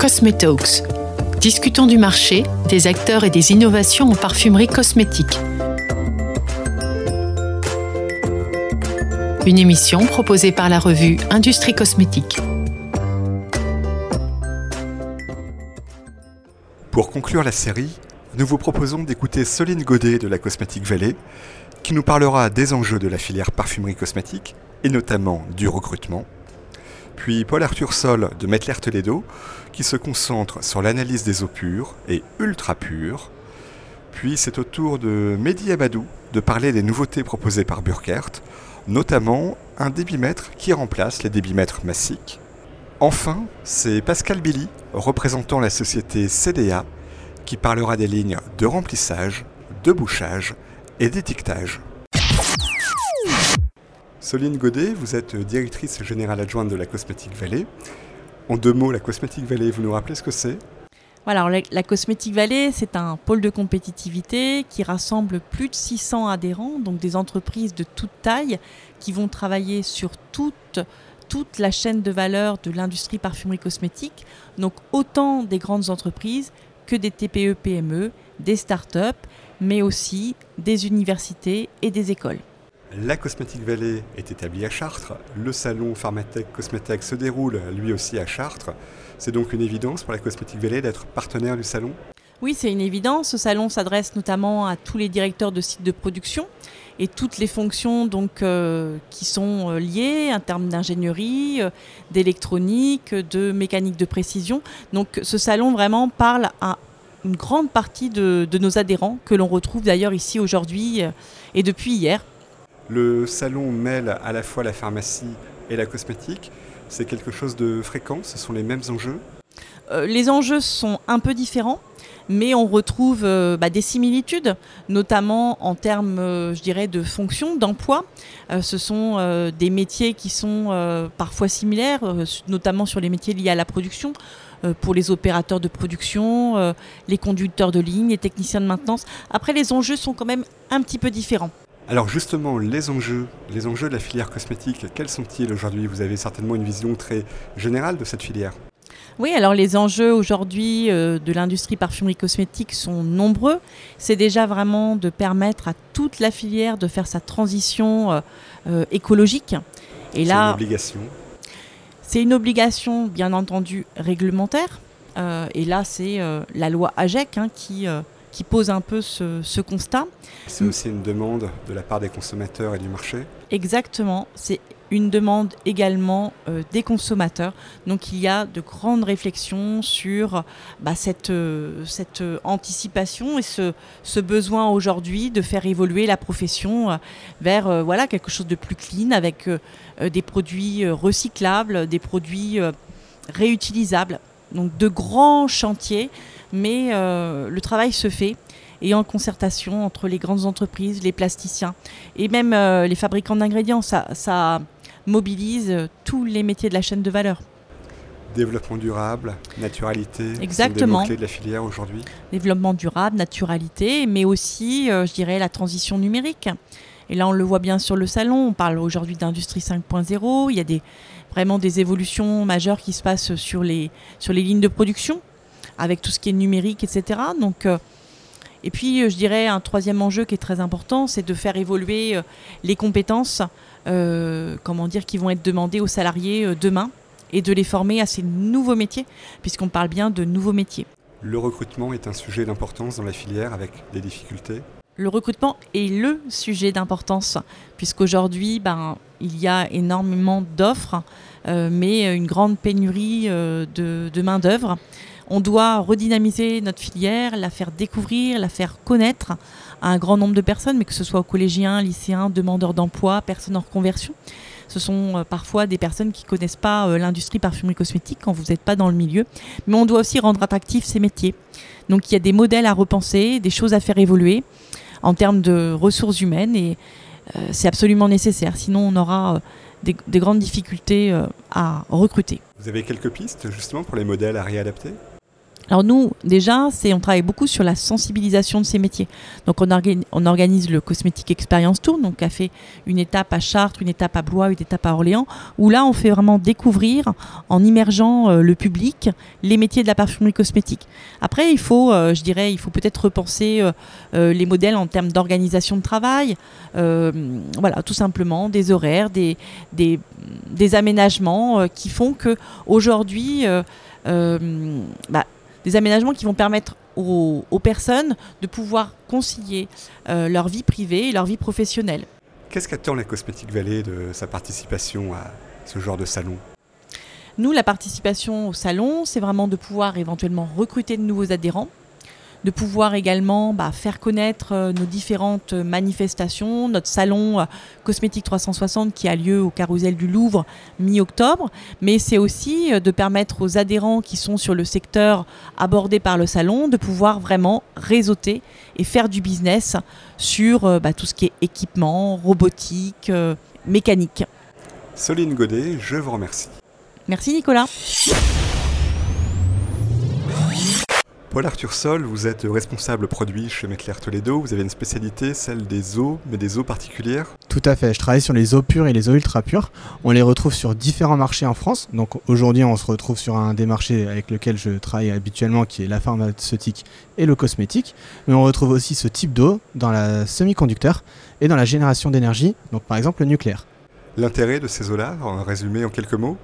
Cosmetalks. Discutons du marché, des acteurs et des innovations en parfumerie cosmétique. Une émission proposée par la revue Industrie Cosmétique. Pour conclure la série, nous vous proposons d'écouter Soline Godet de la Cosmétique Vallée, qui nous parlera des enjeux de la filière parfumerie cosmétique, et notamment du recrutement. Puis Paul-Arthur Sol de Mettler Toledo, qui se concentre sur l'analyse des eaux pures et ultra pures. Puis c'est au tour de Mehdi Abadou de parler des nouveautés proposées par Burkert, notamment un débitmètre qui remplace les débitmètres massiques. Enfin, c'est Pascal Billy, représentant la société CDA, qui parlera des lignes de remplissage, de bouchage et d'étiquetage. Soline Godet, vous êtes directrice générale adjointe de la Cosmétique Vallée. En deux mots, la Cosmétique Vallée, vous nous rappelez ce que c'est? Alors la, Cosmétique Vallée, c'est un pôle de compétitivité qui rassemble plus de 600 adhérents, donc des entreprises de toute taille qui vont travailler sur toute, toute la chaîne de valeur de l'industrie parfumerie cosmétique, donc autant des grandes entreprises que des TPE-PME, des start-up, mais aussi des universités et des écoles. La Cosmétique Vallée est établie à Chartres. Le salon Pharmatech Cosmétech se déroule lui aussi à Chartres. C'est donc une évidence pour la Cosmétique Vallée d'être partenaire du salon? Oui, c'est une évidence. Ce salon s'adresse notamment à tous les directeurs de sites de production et toutes les fonctions donc, euh, qui sont euh, liées en termes d'ingénierie, euh, d'électronique, de mécanique de précision. Donc ce salon vraiment parle à une grande partie de nos adhérents que l'on retrouve d'ailleurs ici aujourd'hui et depuis hier. Le salon mêle à la fois la pharmacie et la cosmétique. C'est quelque chose de fréquent Ce sont les mêmes enjeux? Euh, Les enjeux sont un peu différents, mais on retrouve euh, bah, des similitudes, notamment en termes, euh, de fonction, d'emploi. ce sont des métiers qui sont parfois similaires, notamment sur les métiers liés à la production pour les opérateurs de production, les conducteurs de ligne, les techniciens de maintenance. Après, les enjeux sont quand même un petit peu différents. Alors justement, les enjeux, les enjeux de la filière cosmétique, quels sont-ils aujourd'hui? Vous avez certainement une vision très générale de cette filière. Oui, alors les enjeux aujourd'hui euh, de l'industrie parfumerie cosmétique sont nombreux. C'est déjà vraiment de permettre à toute la filière de faire sa transition euh, euh, écologique. Et là, c'est une obligation. C'est une obligation, bien entendu, réglementaire. et là, c'est la loi AGEC hein, qui qui pose un peu ce, constat. C'est aussi une demande de la part des consommateurs et du marché Exactement, c'est une demande également euh, des consommateurs. Donc il y a de grandes réflexions sur bah, cette, euh, cette anticipation et ce, ce besoin aujourd'hui de faire évoluer la profession euh, vers voilà, quelque chose de plus clean avec des produits recyclables, des produits réutilisables. Donc de grands chantiers mais euh, le travail se fait et en concertation entre les grandes entreprises, les plasticiens et même euh, les fabricants d'ingrédients. Ça, mobilise euh, tous les métiers de la chaîne de valeur. Développement durable, naturalité, Exactement. De la filière aujourd'hui. Développement durable, naturalité, mais aussi, je dirais, la transition numérique. Et là, on le voit bien sur le salon. On parle aujourd'hui d'industrie 5.0. Il y a des, vraiment des évolutions majeures qui se passent sur les, sur les lignes de production avec tout ce qui est numérique, etc. Donc, euh, et puis, euh, je dirais, un troisième enjeu qui est très important, c'est de faire évoluer euh, les compétences, comment dire, qui vont être demandées aux salariés demain et de les former à ces nouveaux métiers, puisqu'on parle bien de nouveaux métiers. Le recrutement est un sujet d'importance dans la filière avec des difficultés le recrutement est le sujet d'importance, puisqu'aujourd'hui, ben, il y a énormément d'offres, mais une grande pénurie de, de main-d'œuvre. On doit redynamiser notre filière, la faire découvrir, la faire connaître à un grand nombre de personnes, mais que ce soit aux collégiens, lycéens, demandeurs d'emploi, personnes en reconversion. Ce sont euh, parfois des personnes qui ne connaissent pas euh, l'industrie parfumerie cosmétique quand vous n'êtes pas dans le milieu. Mais on doit aussi rendre attractifs ces métiers. Donc il y a des modèles à repenser, des choses à faire évoluer en termes de ressources humaines et euh, c'est absolument nécessaire. Sinon on aura des, grandes difficultés à recruter. Vous avez quelques pistes justement pour les modèles à réadapter? Alors nous, déjà, c'est on travaille beaucoup sur la sensibilisation de ces métiers. Donc on, organise le Cosmétique Experience Tour, donc a fait une étape à Chartres, une étape à Blois, une étape à Orléans, où là on fait vraiment découvrir, en immergeant euh, le public, les métiers de la parfumerie cosmétique. Après, il faut, euh, je dirais, il faut peut-être repenser euh, les modèles en termes d'organisation de travail, voilà, tout simplement, des horaires, des, des, des aménagements qui font que aujourd'hui, bah, des aménagements qui vont permettre aux, personnes de pouvoir concilier euh, leur vie privée et leur vie professionnelle. Qu'est-ce qu'attend la Cosmétique Vallée de sa participation à ce genre de salon? Nous, la participation au salon, c'est vraiment de pouvoir éventuellement recruter de nouveaux adhérents, de pouvoir également bah, faire connaître euh, nos différentes manifestations, notre salon euh, Cosmétique 360 qui a lieu au Carousel du Louvre mi-octobre, mais c'est aussi euh, de permettre aux adhérents qui sont sur le secteur abordé par le salon de pouvoir vraiment réseauter et faire du business sur bah, tout ce qui est équipement, robotique, mécanique. Soline Godet, je vous remercie. Merci Nicolas. Paul Arthur Sol, vous êtes responsable produit chez Mecler Toledo. Vous avez une spécialité, celle des eaux, mais des eaux particulières Tout à fait. Je travaille sur les eaux pures et les eaux ultra pures. On les retrouve sur différents marchés en France. Donc aujourd'hui, on se retrouve sur un des marchés avec lequel je travaille habituellement, qui est la pharmaceutique et le cosmétique. Mais on retrouve aussi ce type d'eau dans la semi-conducteur et dans la génération d'énergie, donc par exemple le nucléaire. L'intérêt de ces eaux-là, en résumé en quelques mots?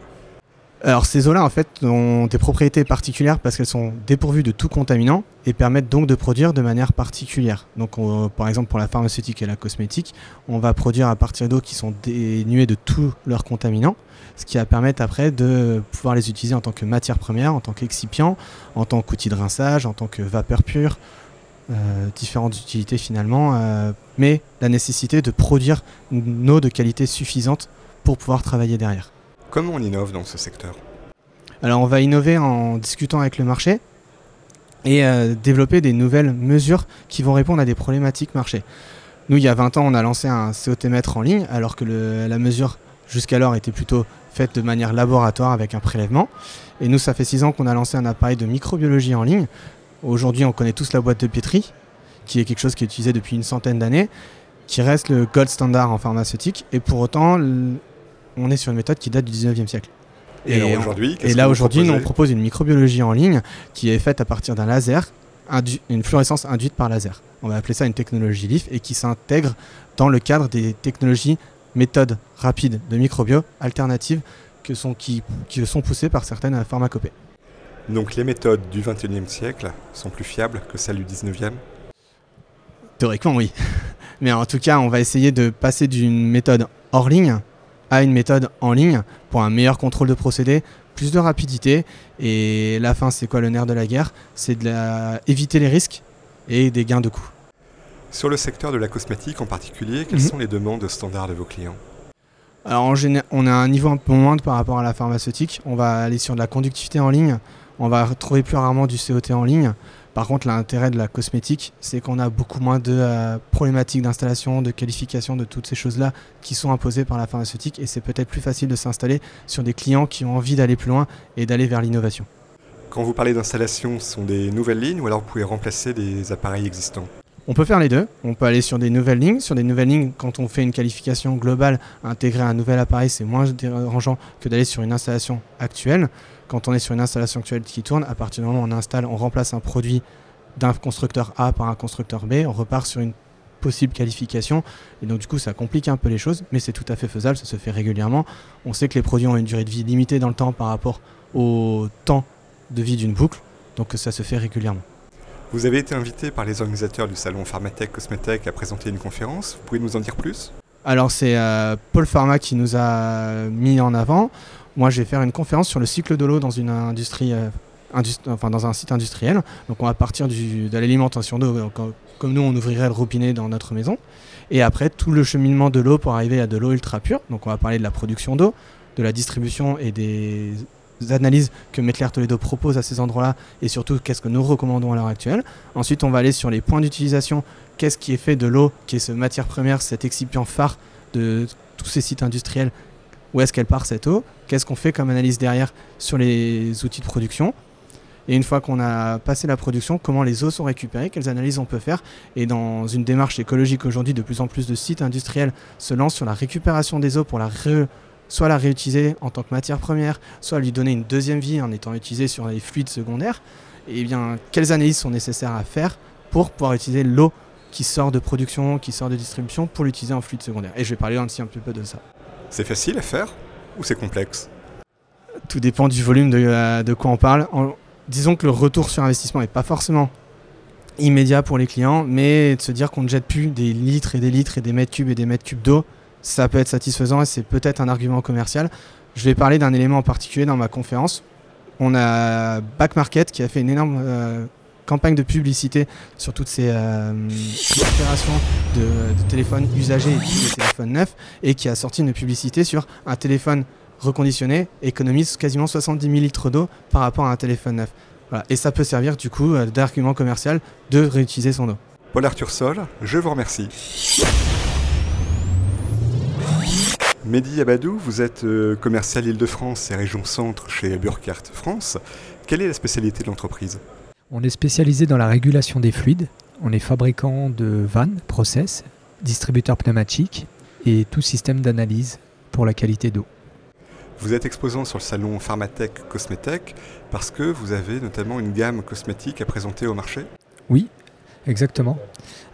Alors ces eaux-là en fait ont des propriétés particulières parce qu'elles sont dépourvues de tout contaminant et permettent donc de produire de manière particulière. Donc par exemple pour la pharmaceutique et la cosmétique, on va produire à partir d'eau qui sont dénuées de tous leurs contaminants, ce qui va permettre après de pouvoir les utiliser en tant que matière première, en tant qu'excipient, en tant qu'outil de rinçage, en tant que vapeur pure, euh, différentes utilités finalement, euh, mais la nécessité de produire une eau de qualité suffisante pour pouvoir travailler derrière. Comment on innove dans ce secteur Alors on va innover en discutant avec le marché et euh, développer des nouvelles mesures qui vont répondre à des problématiques marché. Nous, il y a 20 ans, on a lancé un COT-mètre en ligne, alors que la mesure jusqu'alors était plutôt faite de manière laboratoire avec un prélèvement. Et nous, ça fait 6 ans qu'on a lancé un appareil de microbiologie en ligne. Aujourd'hui, on connaît tous la boîte de pétri, qui est quelque chose qui est utilisé depuis une centaine d'années, qui reste le gold standard en pharmaceutique. Et pour autant, on est sur une méthode qui date du 19e siècle. Et, aujourd'hui, et là aujourd'hui, on propose une microbiologie en ligne qui est faite à partir d'un laser, une fluorescence induite par laser. On va appeler ça une technologie LIF et qui s'intègre dans le cadre des technologies méthodes rapides de microbio alternatives que sont, qui, qui sont poussées par certaines pharmacopées. Donc les méthodes du 21e siècle sont plus fiables que celles du 19e Théoriquement oui. Mais en tout cas, on va essayer de passer d'une méthode hors ligne à une méthode en ligne pour un meilleur contrôle de procédé, plus de rapidité. Et la fin, c'est quoi le nerf de la guerre? C'est de éviter les risques et des gains de coûts. Sur le secteur de la cosmétique en particulier, quelles mhm. sont les demandes standards de vos clients? Alors en général, on a un niveau un peu moindre par rapport à la pharmaceutique. On va aller sur de la conductivité en ligne. On va retrouver plus rarement du COT en ligne. Par contre, l'intérêt de la cosmétique, c'est qu'on a beaucoup moins de euh, problématiques d'installation, de qualification, de toutes ces choses-là qui sont imposées par la pharmaceutique et c'est peut-être plus facile de s'installer sur des clients qui ont envie d'aller plus loin et d'aller vers l'innovation. Quand vous parlez d'installation, ce sont des nouvelles lignes ou alors vous pouvez remplacer des appareils existants? On peut faire les deux. On peut aller sur des nouvelles lignes. Sur des nouvelles lignes, quand on fait une qualification globale, intégrer un nouvel appareil, c'est moins dérangeant que d'aller sur une installation actuelle quand on est sur une installation actuelle qui tourne, à partir du moment où on installe, on remplace un produit d'un constructeur A par un constructeur B, on repart sur une possible qualification. Et donc du coup, ça complique un peu les choses, mais c'est tout à fait faisable, ça se fait régulièrement. On sait que les produits ont une durée de vie limitée dans le temps par rapport au temps de vie d'une boucle, donc ça se fait régulièrement. Vous avez été invité par les organisateurs du salon Pharmatech Cosmetech à présenter une conférence. Vous pouvez nous en dire plus? Alors c'est euh, Paul Pharma qui nous a mis en avant. Moi, je vais faire une conférence sur le cycle de l'eau dans une industrie, euh, enfin dans un site industriel. Donc, on va partir de l'alimentation d'eau, comme nous, on ouvrirait le robinet dans notre maison. Et après, tout le cheminement de l'eau pour arriver à de l'eau ultra pure. Donc, on va parler de la production d'eau, de la distribution et des analyses que Metler Toledo propose à ces endroits-là et surtout qu'est-ce que nous recommandons à l'heure actuelle. Ensuite, on va aller sur les points d'utilisation. Qu'est-ce qui est fait de l'eau, qui est ce matière première, cet excipient phare de tous ces sites industriels? Où est-ce qu'elle part cette eau, qu'est-ce qu'on fait comme analyse derrière sur les outils de production? Et une fois qu'on a passé la production, comment les eaux sont récupérées, quelles analyses on peut faire? Et dans une démarche écologique aujourd'hui, de plus en plus de sites industriels se lancent sur la récupération des eaux pour la soit la réutiliser en tant que matière première, soit lui donner une deuxième vie en étant utilisée sur les fluides secondaires. Et bien, quelles analyses sont nécessaires à faire pour pouvoir utiliser l'eau qui sort de production, qui sort de distribution, pour l'utiliser en fluide secondaire. Et je vais parler aussi un petit peu de ça. C'est facile à faire ou c'est complexe? Tout dépend du volume de, euh, de quoi on parle. disons que le retour sur investissement n'est pas forcément immédiat pour les clients, mais de se dire qu'on ne jette plus des litres et des litres et des mètres cubes et des mètres cubes d'eau, ça peut être satisfaisant et c'est peut-être un argument commercial. Je vais parler d'un élément en particulier dans ma conférence. On a Back Market qui a fait une énorme euh, campagne de publicité sur toutes ces euh, opérations de, téléphones usagés et de téléphones neufs et qui a sorti une publicité sur un téléphone reconditionné économise quasiment 70 000 litres d'eau par rapport à un téléphone neuf. Et ça peut servir du coup euh, d'argument commercial de réutiliser son eau. Paul Arthur Sol, je vous remercie. Mehdi Abadou, vous êtes euh, commercial Île-de-France et région centre chez Burkhardt France. Quelle est la spécialité de l'entreprise? On est spécialisé dans la régulation des fluides. On est fabricant de vannes, process, distributeur pneumatique et tout système d'analyse pour la qualité d'eau. Vous êtes exposant sur le salon Pharmatech Cosmetech parce que vous avez notamment une gamme cosmétique à présenter au marché? Oui, exactement.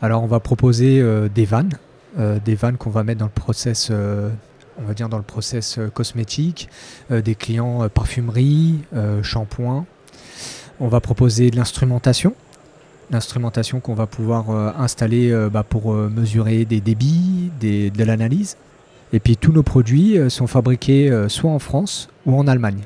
Alors on va proposer euh, des vannes, euh, des vannes qu'on va mettre dans le process euh, on va dire dans le process cosmétique, des clients parfumerie, shampoing, on va proposer de l'instrumentation, l'instrumentation qu'on va pouvoir euh, installer euh, bah, pour euh, mesurer des débits, de l'analyse. Et puis tous nos produits sont fabriqués soit en France ou en Allemagne.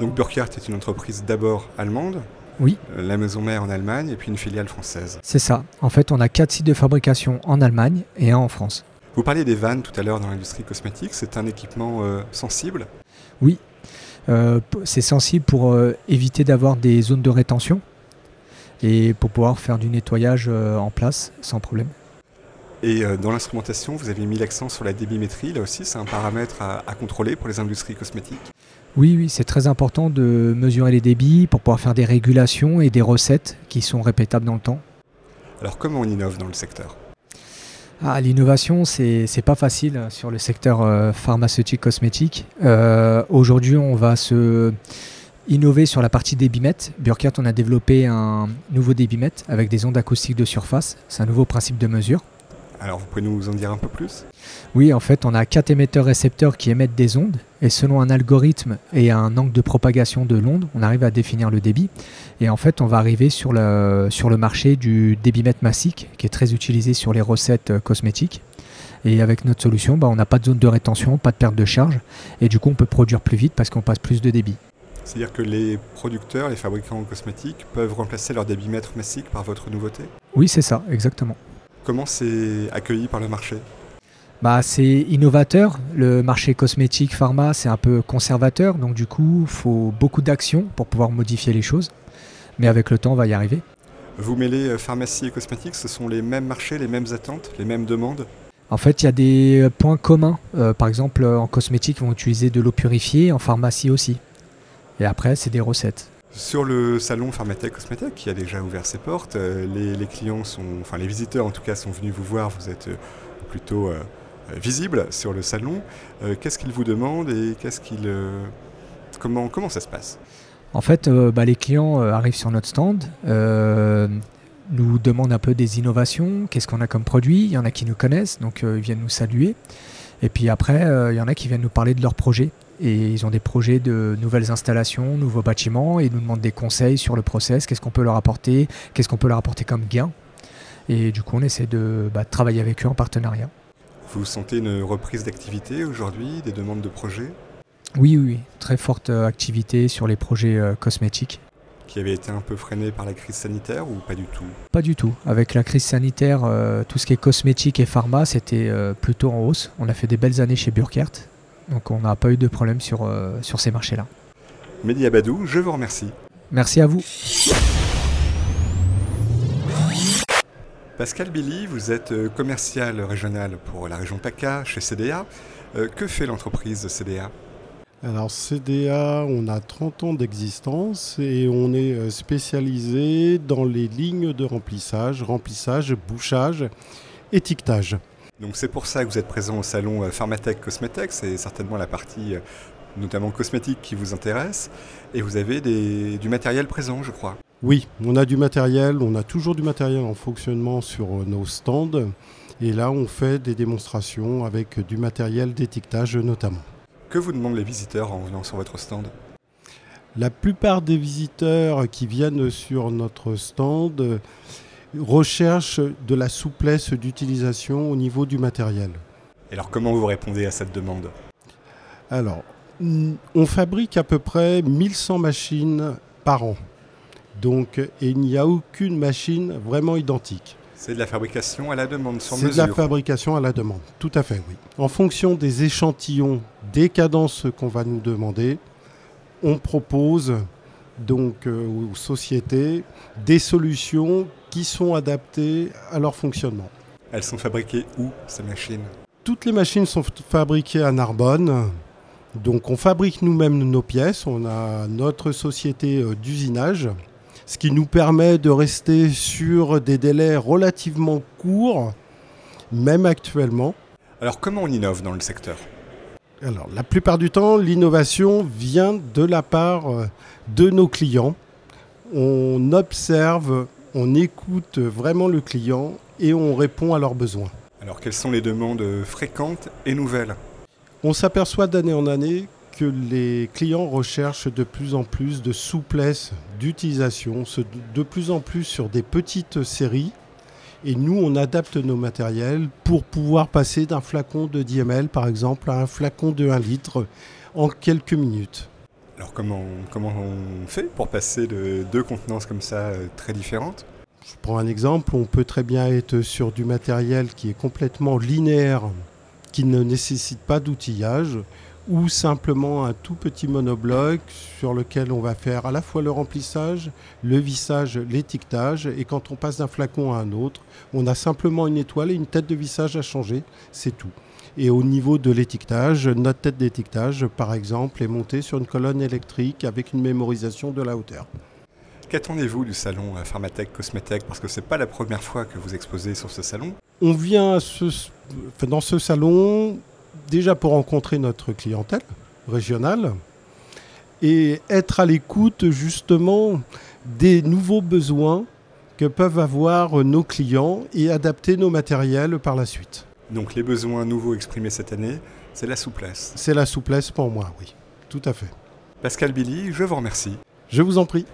Donc Burkhardt est une entreprise d'abord allemande oui. La maison mère en Allemagne et puis une filiale française. C'est ça. En fait, on a quatre sites de fabrication en Allemagne et un en France. Vous parliez des vannes tout à l'heure dans l'industrie cosmétique. C'est un équipement sensible? Oui, euh, c'est sensible pour euh, éviter d'avoir des zones de rétention et pour pouvoir faire du nettoyage euh, en place sans problème. Et dans l'instrumentation, vous avez mis l'accent sur la débimétrie. Là aussi, c'est un paramètre à, contrôler pour les industries cosmétiques? Oui, oui, c'est très important de mesurer les débits pour pouvoir faire des régulations et des recettes qui sont répétables dans le temps. Alors comment on innove dans le secteur? Ah, L'innovation, c'est pas facile sur le secteur euh, pharmaceutique cosmétique. Euh, aujourd'hui, on va se innover sur la partie débitmètre. Burkhardt, on a développé un nouveau débitmètre avec des ondes acoustiques de surface. C'est un nouveau principe de mesure. Alors vous pouvez nous en dire un peu plus? Oui, en fait, on a quatre émetteurs-récepteurs qui émettent des ondes, et selon un algorithme et un angle de propagation de l'onde, on arrive à définir le débit. Et en fait, on va arriver sur le, sur le marché du débitmètre massique, qui est très utilisé sur les recettes euh, cosmétiques. Et avec notre solution, bah, on n'a pas de zone de rétention, pas de perte de charge, et du coup, on peut produire plus vite parce qu'on passe plus de débit. C'est-à-dire que les producteurs, les fabricants cosmétiques peuvent remplacer leur débitmètre massique par votre nouveauté? Oui, c'est ça, exactement. Comment c'est accueilli par le marché? Bah, c'est innovateur. Le marché cosmétique, pharma, c'est un peu conservateur. Donc du coup, il faut beaucoup d'actions pour pouvoir modifier les choses. Mais avec le temps, on va y arriver. Vous mêlez euh, pharmacie et cosmétique, ce sont les mêmes marchés, les mêmes attentes, les mêmes demandes? En fait, il y a des euh, points communs. Euh, par exemple, en cosmétique, ils vont utiliser de l'eau purifiée, en pharmacie aussi. Et après, c'est des recettes. Sur le salon Pharmatech Cosmétech qui a déjà ouvert ses portes, euh, les, clients sont, enfin les visiteurs en tout cas sont venus vous voir, vous êtes euh, plutôt euh, visible sur le salon. qu'est-ce qu'ils vous demandent et qu'est-ce qu'ils, comment, comment ça se passe? En fait, bah, les clients arrivent sur notre stand, nous demandent un peu des innovations, qu'est-ce qu'on a comme produit, il y en a qui nous connaissent, donc ils viennent nous saluer. Et puis après, il y en a qui viennent nous parler de leurs projets et ils ont des projets de nouvelles installations, nouveaux bâtiments, et ils nous demandent des conseils sur le process, qu'est-ce qu'on peut leur apporter, qu'est-ce qu'on peut leur apporter comme gain? Et du coup, on essaie de, bah, travailler avec eux en partenariat. Vous sentez une reprise d'activité aujourd'hui, des demandes de projets? Oui, oui, très forte euh, activité sur les projets euh, cosmétiques. Qui avait été un peu freiné par la crise sanitaire ou pas du tout? Pas du tout. Avec la crise sanitaire, euh, tout ce qui est cosmétique et pharma, c'était plutôt en hausse. On a fait des belles années chez Burkhardt donc on n'a pas eu de problème sur, euh, sur ces marchés-là. Mehdi Abadou, je vous remercie. Merci à vous. Pascal Billy, vous êtes euh, commercial régional pour la région PACA chez CDA. Euh, que fait l'entreprise CDA Alors CDA, on a 30 ans d'existence et on est spécialisé dans les lignes de remplissage, remplissage, bouchage, étiquetage. Donc c'est pour ça que vous êtes présent au salon euh, Pharmatech Cosmetech, c'est certainement la partie euh, notamment cosmétique qui vous intéresse, et vous avez du matériel présent je crois. Oui, on a du matériel, on a toujours du matériel en fonctionnement sur nos stands, et là on fait des démonstrations avec du matériel d'étiquetage notamment. Que vous demandent les visiteurs en venant sur votre stand? La plupart des visiteurs qui viennent sur notre stand recherchent de la souplesse d'utilisation au niveau du matériel. Et alors comment vous répondez à cette demande? Alors, on fabrique à peu près 1100 machines par an. Donc, il n'y a aucune machine vraiment identique. C'est de la fabrication à la demande, sur mesure. C'est de la fabrication à la demande, tout à fait, oui. En fonction des échantillons, des cadences qu'on va nous demander, on propose donc euh, aux sociétés des solutions qui sont adaptées à leur fonctionnement. Elles sont fabriquées où ces machines? Toutes les machines sont fabriquées à Narbonne. Donc on fabrique nous-mêmes nos pièces, on a notre société euh, d'usinage ce qui nous permet de rester sur des délais relativement courts, même actuellement. Alors comment on innove dans le secteur? Alors la plupart du temps, l'innovation vient de la part euh, de nos clients. On observe, on écoute vraiment le client et on répond à leurs besoins. Alors quelles sont les demandes fréquentes et nouvelles? On s'aperçoit d'année en année que les clients recherchent de plus en plus de souplesse d'utilisation, de plus en plus sur des petites séries. Et nous, on adapte nos matériels pour pouvoir passer d'un flacon de 10 ml, par exemple, à un flacon de 1 litre en quelques minutes. Alors comment, comment on fait pour passer de deux contenances comme ça euh, très différentes? Je prends un exemple, on peut très bien être sur du matériel qui est complètement linéaire, qui ne nécessite pas d'outillage, ou simplement un tout petit monobloc sur lequel on va faire à la fois le remplissage, le vissage, l'étiquetage. Et quand on passe d'un flacon à un autre, on a simplement une étoile et une tête de vissage à changer. C'est tout. Et au niveau de l'étiquetage, notre tête d'étiquetage, par exemple, est montée sur une colonne électrique avec une mémorisation de la hauteur. Qu'attendez-vous du salon euh, Pharmatech Cosmetech Parce que ce n'est pas la première fois que vous exposez sur ce salon. On vient dans ce salon déjà pour rencontrer notre clientèle régionale et être à l'écoute justement des nouveaux besoins que peuvent avoir nos clients et adapter nos matériels par la suite. Donc les besoins nouveaux exprimés cette année, c'est la souplesse. C'est la souplesse pour moi, oui, tout à fait. Pascal Billy, je vous remercie. Je vous en prie.